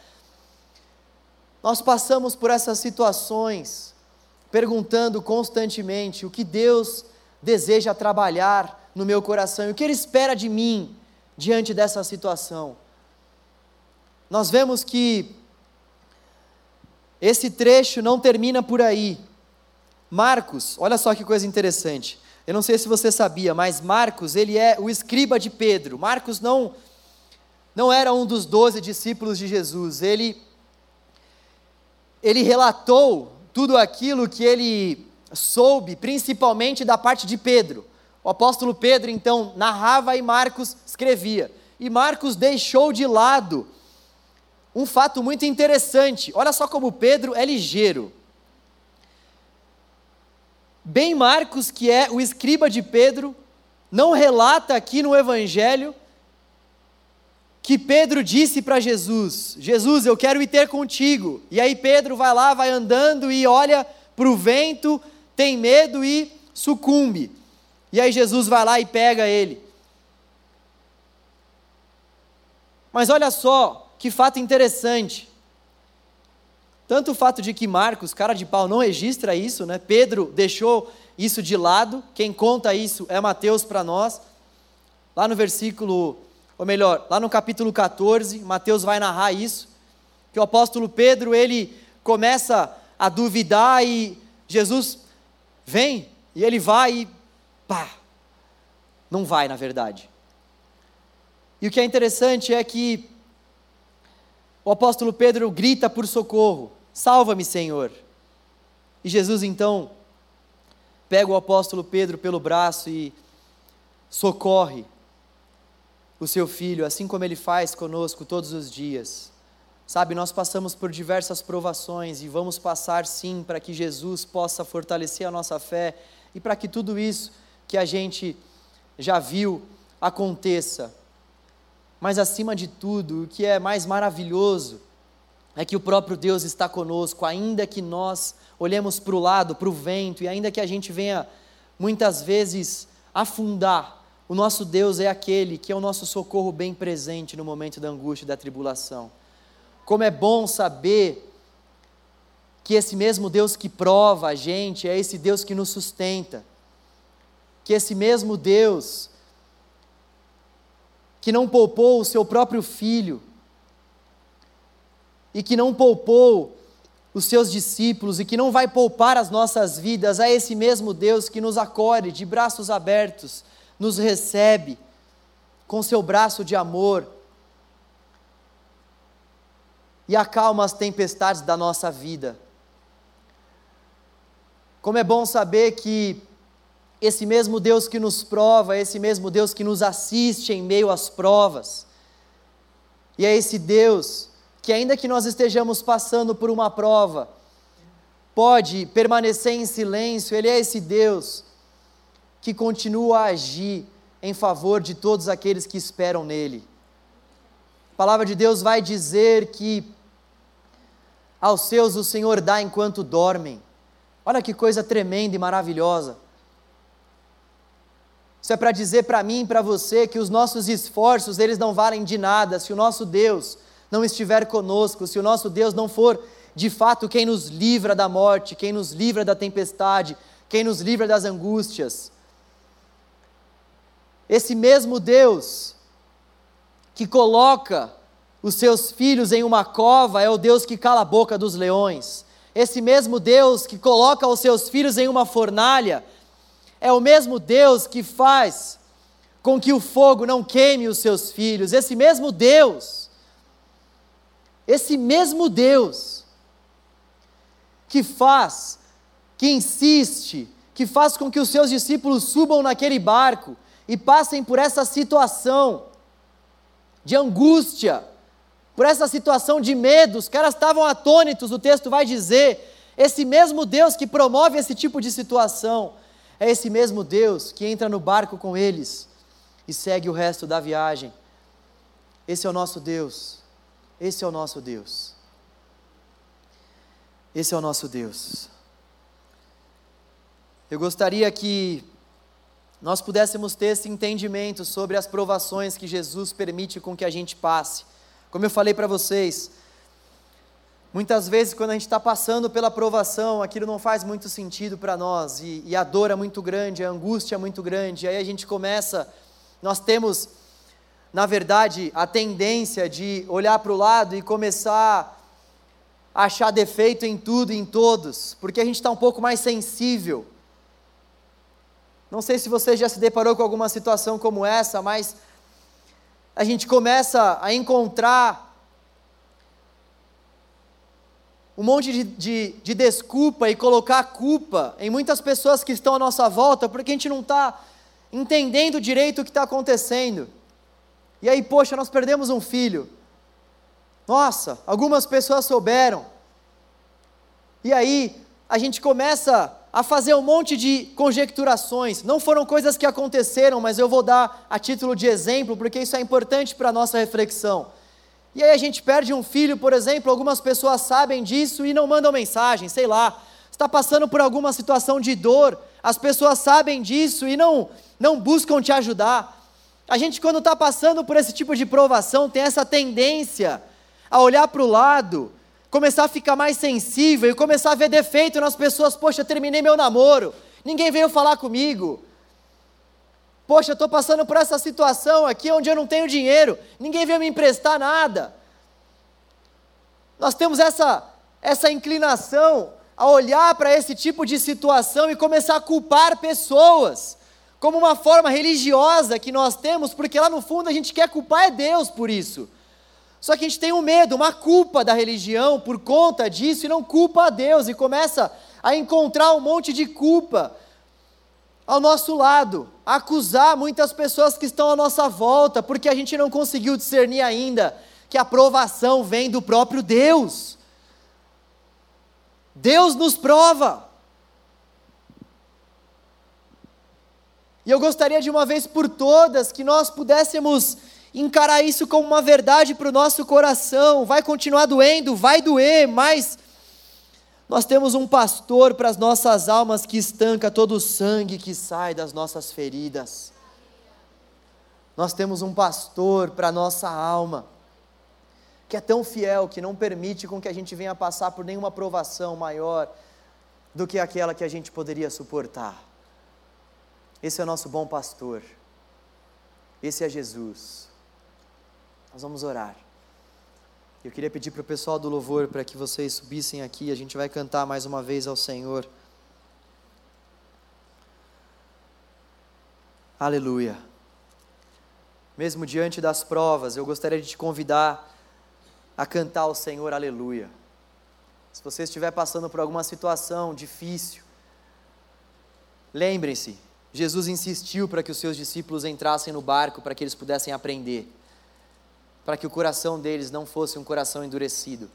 Nós passamos por essas situações, perguntando constantemente o que Deus deseja trabalhar no meu coração e o que Ele espera de mim diante dessa situação. Nós vemos que esse trecho não termina por aí. Marcos, olha só que coisa interessante. Eu não sei se você sabia, mas Marcos, ele é o escriba de Pedro. Marcos não não era um dos doze discípulos de Jesus. Ele ele relatou tudo aquilo que ele soube, principalmente da parte de Pedro. O apóstolo Pedro então narrava e Marcos escrevia. E Marcos deixou de lado um fato muito interessante. Olha só como Pedro é ligeiro. Bem Marcos, que é o escriba de Pedro, não relata aqui no Evangelho que Pedro disse para Jesus: Jesus, eu quero ir ter contigo. E aí Pedro vai lá, vai andando e olha para o vento, tem medo e sucumbe. E aí Jesus vai lá e pega ele. Mas olha só, que fato interessante. Tanto o fato de que Marcos, cara de pau, não registra isso, né? Pedro deixou isso de lado, quem conta isso é Mateus para nós. Lá no versículo, ou melhor, lá no capítulo 14, Mateus vai narrar isso, que o apóstolo Pedro, ele começa a duvidar e Jesus vem, e ele vai e pá, não vai na verdade. E o que é interessante é que o apóstolo Pedro grita por socorro: Salva-me, Senhor. E Jesus então pega o apóstolo Pedro pelo braço e socorre o seu filho, assim como ele faz conosco todos os dias. Sabe, nós passamos por diversas provações e vamos passar sim para que Jesus possa fortalecer a nossa fé e para que tudo isso que a gente já viu aconteça. Mas acima de tudo, o que é mais maravilhoso é que o próprio Deus está conosco, ainda que nós olhemos para o lado, para o vento, e ainda que a gente venha muitas vezes afundar, o nosso Deus é aquele que é o nosso socorro bem presente no momento da angústia e da tribulação. Como é bom saber que esse mesmo Deus que prova a gente é esse Deus que nos sustenta, que esse mesmo Deus que não poupou o seu próprio filho e que não poupou os seus discípulos e que não vai poupar as nossas vidas, a esse mesmo Deus que nos acolhe de braços abertos, nos recebe com seu braço de amor e acalma as tempestades da nossa vida. Como é bom saber que esse mesmo Deus que nos prova, esse mesmo Deus que nos assiste em meio às provas. E é esse Deus que, ainda que nós estejamos passando por uma prova, pode permanecer em silêncio, Ele é esse Deus que continua a agir em favor de todos aqueles que esperam nele. A palavra de Deus vai dizer que aos seus o Senhor dá enquanto dormem. Olha que coisa tremenda e maravilhosa. Isso é para dizer para mim e para você que os nossos esforços, eles não valem de nada se o nosso Deus não estiver conosco, se o nosso Deus não for de fato quem nos livra da morte, quem nos livra da tempestade, quem nos livra das angústias. Esse mesmo Deus que coloca os seus filhos em uma cova é o Deus que cala a boca dos leões. Esse mesmo Deus que coloca os seus filhos em uma fornalha é o mesmo Deus que faz com que o fogo não queime os seus filhos. Esse mesmo Deus, esse mesmo Deus, que faz, que insiste, que faz com que os seus discípulos subam naquele barco e passem por essa situação de angústia, por essa situação de medo, os caras estavam atônitos, o texto vai dizer. Esse mesmo Deus que promove esse tipo de situação, é esse mesmo Deus que entra no barco com eles e segue o resto da viagem. Esse é o nosso Deus. Esse é o nosso Deus. Esse é o nosso Deus. Eu gostaria que nós pudéssemos ter esse entendimento sobre as provações que Jesus permite com que a gente passe. Como eu falei para vocês, muitas vezes quando a gente está passando pela provação, aquilo não faz muito sentido para nós, e, e, a dor é muito grande, a angústia é muito grande, e aí a gente começa, nós temos, na verdade, a tendência de olhar para o lado e começar a achar defeito em tudo e em todos, porque a gente está um pouco mais sensível. Não sei se você já se deparou com alguma situação como essa, mas a gente começa a encontrar um monte de, de, de desculpa e colocar culpa em muitas pessoas que estão à nossa volta, porque a gente não está entendendo direito o que está acontecendo. E aí, poxa, nós perdemos um filho. Nossa, algumas pessoas souberam. E aí, a gente começa a fazer um monte de conjecturações. Não foram coisas que aconteceram, mas eu vou dar a título de exemplo, porque isso é importante para a nossa reflexão. E aí a gente perde um filho, por exemplo, algumas pessoas sabem disso e não mandam mensagem, sei lá. Está passando por alguma situação de dor, as pessoas sabem disso e não, não buscam te ajudar. A gente, quando está passando por esse tipo de provação, tem essa tendência a olhar para o lado começar a ficar mais sensível e começar a ver defeito nas pessoas. Poxa, terminei meu namoro, ninguém veio falar comigo. Poxa, estou passando por essa situação aqui onde eu não tenho dinheiro, ninguém veio me emprestar nada. Nós temos essa, essa inclinação a olhar para esse tipo de situação e começar a culpar pessoas, como uma forma religiosa que nós temos, porque lá no fundo a gente quer culpar é Deus por isso. Só que a gente tem um medo, uma culpa da religião por conta disso e não culpa a Deus e começa a encontrar um monte de culpa ao nosso lado, acusar muitas pessoas que estão à nossa volta, porque a gente não conseguiu discernir ainda que a provação vem do próprio Deus. Deus nos prova. E eu gostaria de uma vez por todas que nós pudéssemos encarar isso como uma verdade para o nosso coração. Vai continuar doendo, vai doer, mas nós temos um pastor para as nossas almas que estanca todo o sangue que sai das nossas feridas. Nós temos um pastor para a nossa alma, que é tão fiel que não permite com que a gente venha passar por nenhuma provação maior do que aquela que a gente poderia suportar. Esse é o nosso bom pastor. Esse é Jesus. Nós vamos orar. Eu queria pedir para o pessoal do louvor para que vocês subissem aqui, a gente vai cantar mais uma vez ao Senhor. Aleluia. Mesmo diante das provas, eu gostaria de te convidar a cantar ao Senhor Aleluia. Se você estiver passando por alguma situação difícil, lembrem-se, Jesus insistiu para que os seus discípulos entrassem no barco para que eles pudessem aprender para que o coração deles não fosse um coração endurecido.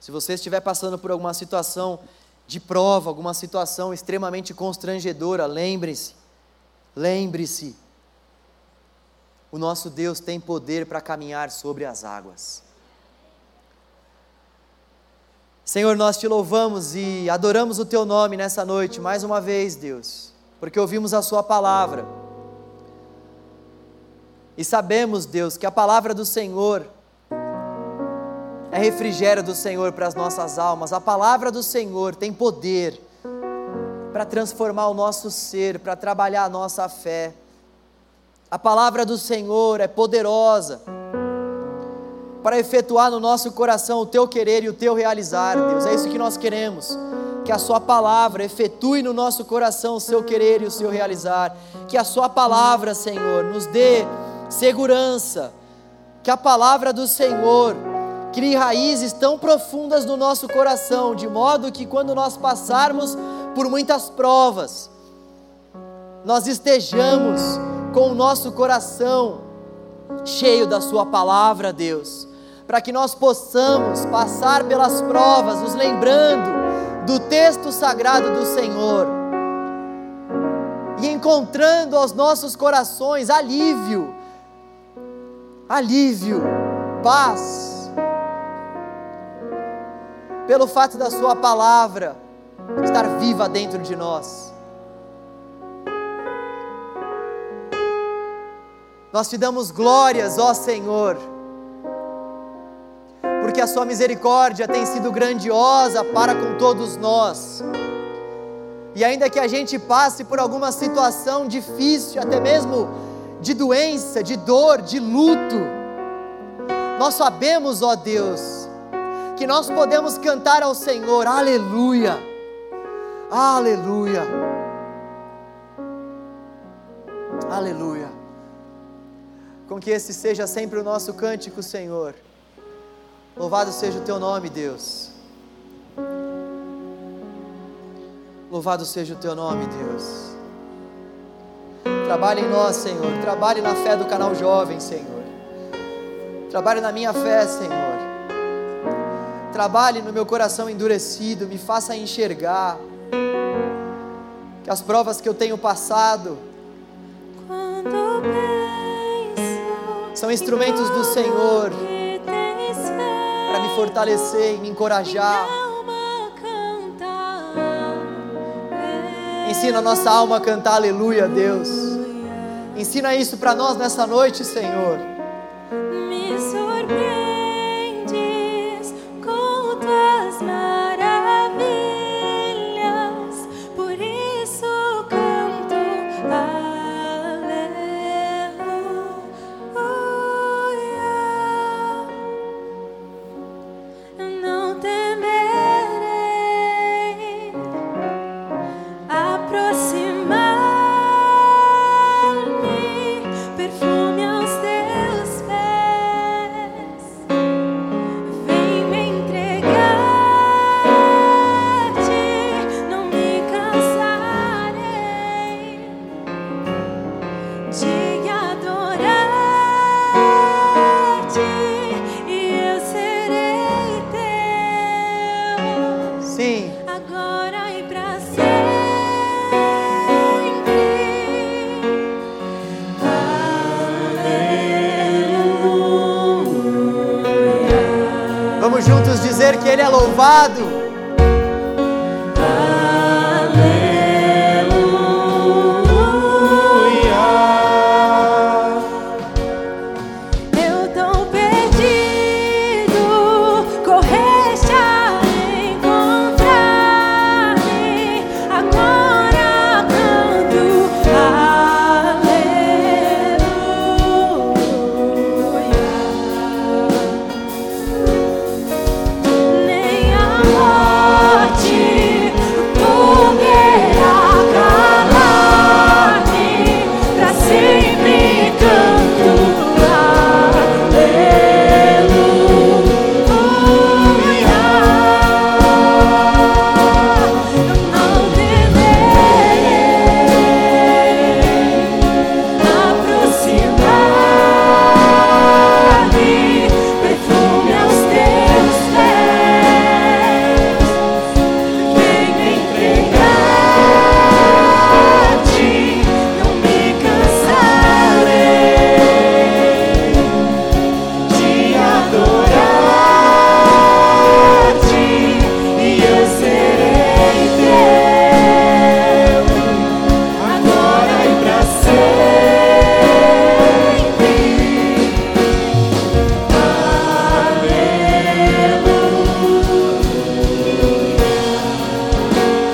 Se você estiver passando por alguma situação de prova, alguma situação extremamente constrangedora, lembre-se, lembre-se, o nosso Deus tem poder para caminhar sobre as águas. Senhor, nós te louvamos e adoramos o teu nome nessa noite, mais uma vez, Deus, porque ouvimos a Sua palavra. E sabemos, Deus, que a palavra do Senhor é refrigério do Senhor para as nossas almas. A palavra do Senhor tem poder para transformar o nosso ser, para trabalhar a nossa fé. A palavra do Senhor é poderosa para efetuar no nosso coração o teu querer e o teu realizar, Deus. É isso que nós queremos. Que a Sua palavra efetue no nosso coração o seu querer e o seu realizar. Que a Sua palavra, Senhor, nos dê segurança. Que a palavra do Senhor crie raízes tão profundas no nosso coração, de modo que quando nós passarmos por muitas provas, nós estejamos com o nosso coração cheio da Sua palavra, Deus, para que nós possamos passar pelas provas, nos lembrando do texto sagrado do Senhor e encontrando aos nossos corações alívio, alívio, paz pelo fato da Sua palavra estar viva dentro de nós. Nós te damos glórias, ó Senhor, porque a Sua misericórdia tem sido grandiosa para com todos nós. E ainda que a gente passe por alguma situação difícil, até mesmo de doença, de dor, de luto, nós sabemos, ó Deus, que nós podemos cantar ao Senhor, aleluia, aleluia, aleluia. Com que esse seja sempre o nosso cântico, Senhor. Louvado seja o teu nome, Deus. Louvado seja o teu nome, Deus. Trabalhe em nós, Senhor. Trabalhe na fé do canal Jovem, Senhor. Trabalhe na minha fé, Senhor trabalhe no meu coração endurecido, me faça enxergar que as provas que eu tenho passado são instrumentos do Senhor para me fortalecer e me encorajar. Ensina a nossa alma a cantar aleluia, Deus. Ensina isso para nós nessa noite, Senhor. Louvado.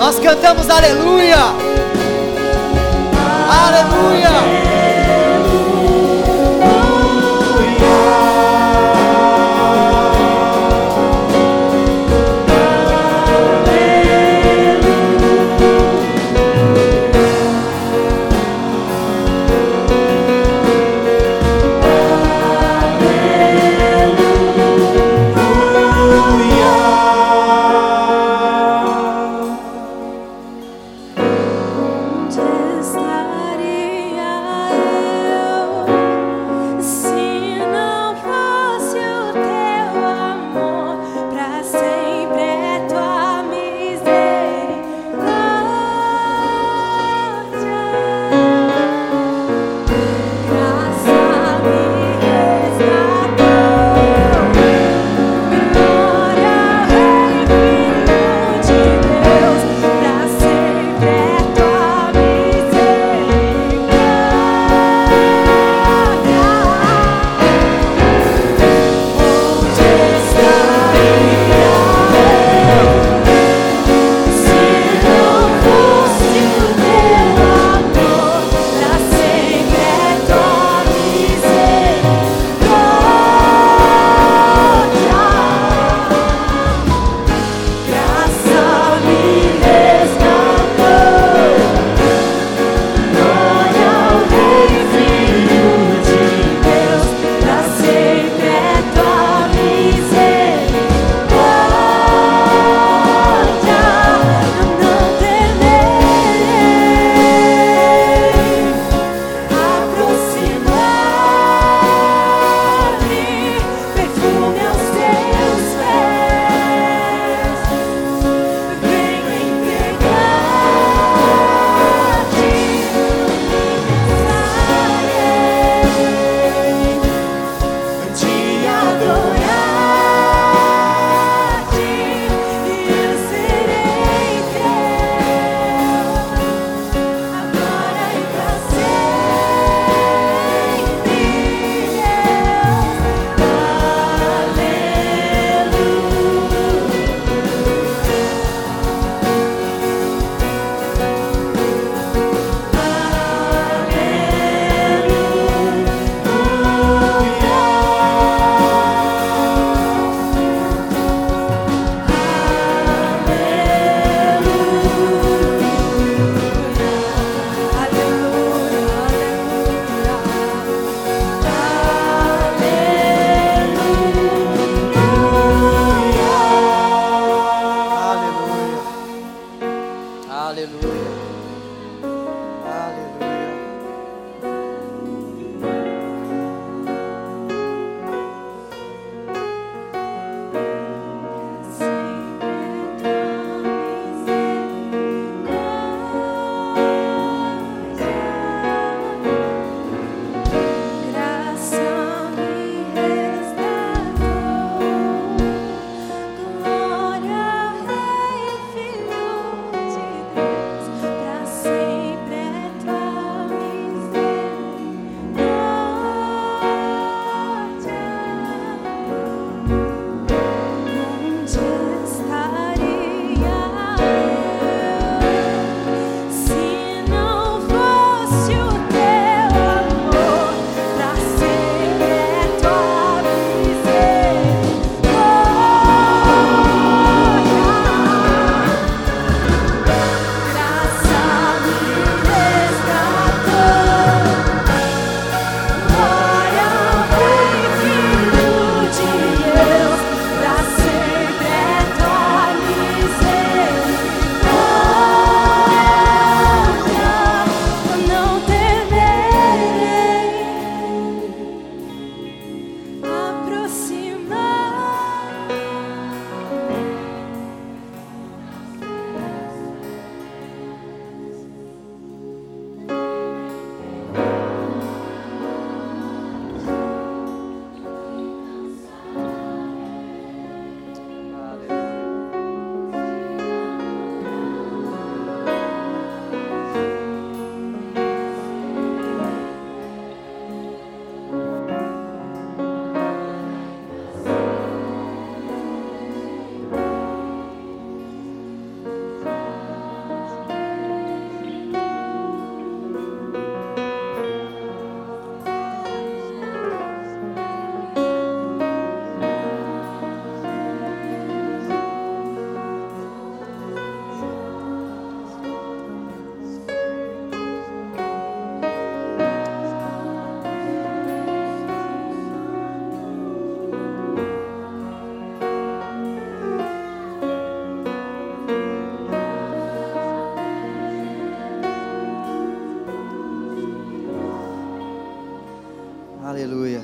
Nós cantamos aleluia. Aleluia.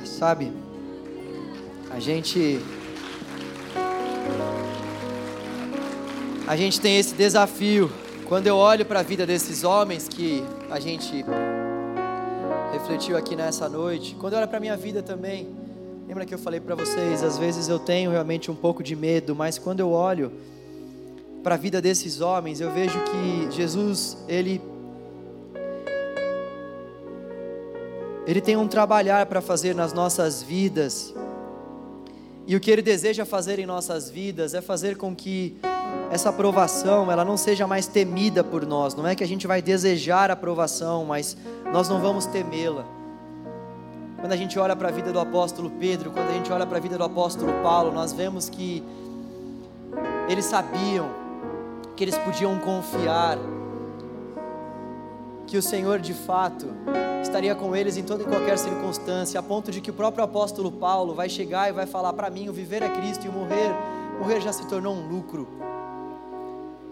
Sabe? A gente a gente tem esse desafio. Quando eu olho para a vida desses homens que a gente refletiu aqui nessa noite, quando eu olho para minha vida também, lembra que eu falei para vocês, às vezes eu tenho realmente um pouco de medo, mas quando eu olho para a vida desses homens, eu vejo que Jesus, ele ele tem um trabalhar para fazer nas nossas vidas. E o que ele deseja fazer em nossas vidas é fazer com que essa aprovação, ela não seja mais temida por nós. Não é que a gente vai desejar a aprovação, mas nós não vamos temê-la. Quando a gente olha para a vida do apóstolo Pedro, quando a gente olha para a vida do apóstolo Paulo, nós vemos que eles sabiam que eles podiam confiar que o Senhor de fato estaria com eles em toda e qualquer circunstância, a ponto de que o próprio apóstolo Paulo vai chegar e vai falar para mim: o viver é Cristo e o morrer, morrer já se tornou um lucro.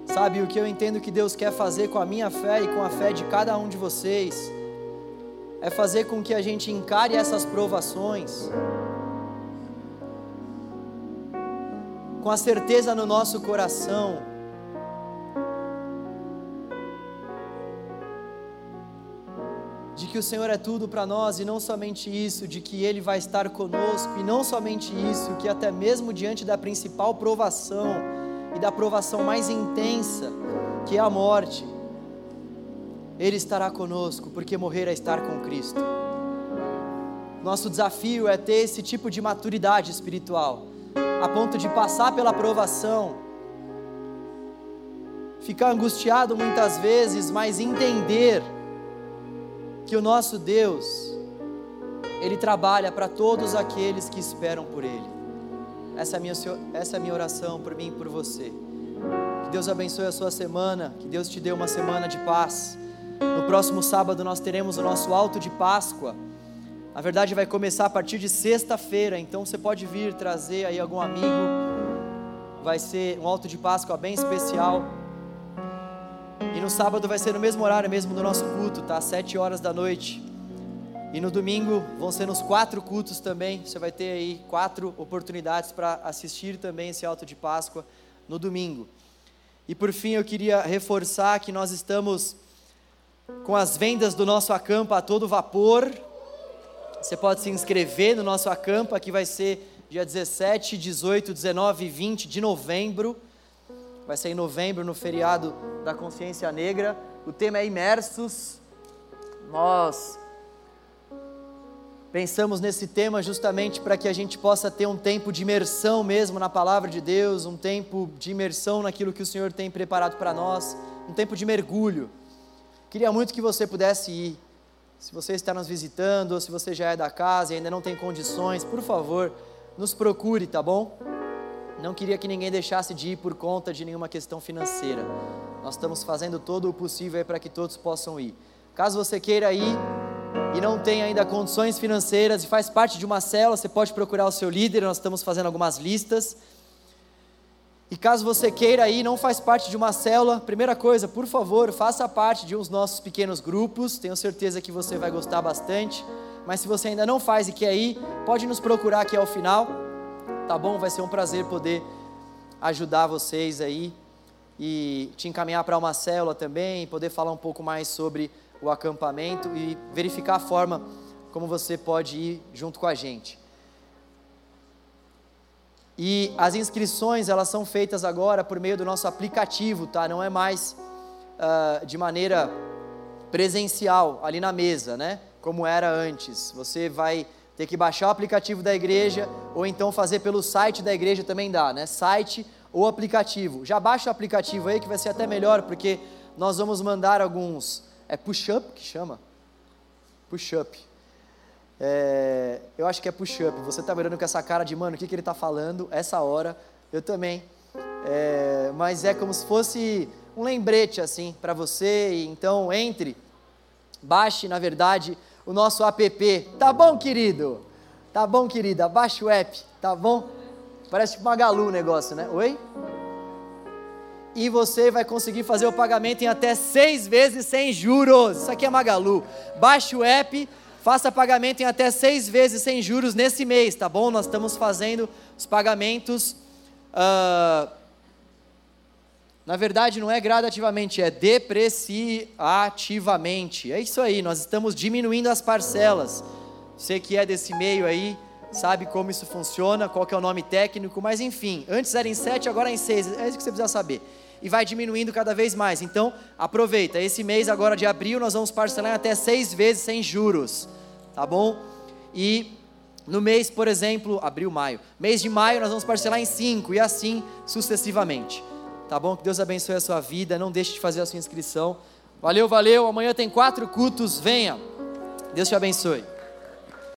Sabe o que eu entendo que Deus quer fazer com a minha fé e com a fé de cada um de vocês? É fazer com que a gente encare essas provações com a certeza no nosso coração de que o Senhor é tudo para nós e não somente isso, de que Ele vai estar conosco e não somente isso, que até mesmo diante da principal provação e da provação mais intensa, que é a morte, Ele estará conosco, porque morrer é estar com Cristo. Nosso desafio é ter esse tipo de maturidade espiritual, a ponto de passar pela provação, ficar angustiado muitas vezes, mas entender que o nosso Deus, Ele trabalha para todos aqueles que esperam por Ele. Essa é, a minha, essa é a minha oração por mim e por você. Que Deus abençoe a sua semana, que Deus te dê uma semana de paz. No próximo sábado nós teremos o nosso alto de Páscoa. Na verdade vai começar a partir de sexta-feira, então você pode vir trazer aí algum amigo. Vai ser um alto de Páscoa bem especial. E no sábado vai ser no mesmo horário mesmo do nosso culto, tá? Sete horas da noite. E no domingo vão ser nos quatro cultos também. Você vai ter aí quatro oportunidades para assistir também esse alto de Páscoa no domingo. E por fim eu queria reforçar que nós estamos com as vendas do nosso acampa a todo vapor. Você pode se inscrever no nosso acampa que vai ser dia 17, 18, 19 e 20 de novembro vai ser em novembro, no feriado da Consciência Negra. O tema é Imersos. Nós pensamos nesse tema justamente para que a gente possa ter um tempo de imersão mesmo na palavra de Deus, um tempo de imersão naquilo que o Senhor tem preparado para nós, um tempo de mergulho. Queria muito que você pudesse ir. Se você está nos visitando, ou se você já é da casa e ainda não tem condições, por favor, nos procure, tá bom? Não queria que ninguém deixasse de ir por conta de nenhuma questão financeira. Nós estamos fazendo todo o possível para que todos possam ir. Caso você queira ir e não tenha ainda condições financeiras e faz parte de uma célula, você pode procurar o seu líder, nós estamos fazendo algumas listas. E caso você queira ir, não faz parte de uma célula, primeira coisa, por favor, faça parte de uns nossos pequenos grupos, tenho certeza que você vai gostar bastante. Mas se você ainda não faz e quer ir, pode nos procurar aqui ao final tá bom? Vai ser um prazer poder ajudar vocês aí e te encaminhar para uma célula também, poder falar um pouco mais sobre o acampamento e verificar a forma como você pode ir junto com a gente. E as inscrições elas são feitas agora por meio do nosso aplicativo, tá? Não é mais uh, de maneira presencial ali na mesa, né? Como era antes. Você vai ter que baixar o aplicativo da igreja ou então fazer pelo site da igreja também dá, né? Site ou aplicativo. Já baixa o aplicativo aí que vai ser até melhor porque nós vamos mandar alguns é push-up que chama push-up. É, eu acho que é push-up. Você está olhando com essa cara de mano, o que, que ele está falando? Essa hora eu também. É, mas é como se fosse um lembrete assim para você. Então entre, baixe na verdade o nosso app. Tá bom, querido? Tá bom, querida? Baixa o app, tá bom? Parece tipo uma Galu o negócio, né? Oi? E você vai conseguir fazer o pagamento em até seis vezes sem juros. Isso aqui é Magalu. Baixe o app, Faça pagamento em até seis vezes sem juros nesse mês, tá bom? Nós estamos fazendo os pagamentos. Uh, na verdade, não é gradativamente, é depreciativamente. É isso aí, nós estamos diminuindo as parcelas. Você que é desse meio aí, sabe como isso funciona, qual que é o nome técnico, mas enfim, antes era em sete, agora é em seis. É isso que você precisa saber e vai diminuindo cada vez mais. Então, aproveita. Esse mês agora de abril nós vamos parcelar até seis vezes sem juros, tá bom? E no mês, por exemplo, abril, maio, mês de maio nós vamos parcelar em cinco e assim sucessivamente. Tá bom? Que Deus abençoe a sua vida. Não deixe de fazer a sua inscrição. Valeu, valeu. Amanhã tem quatro cultos. Venha. Deus te abençoe.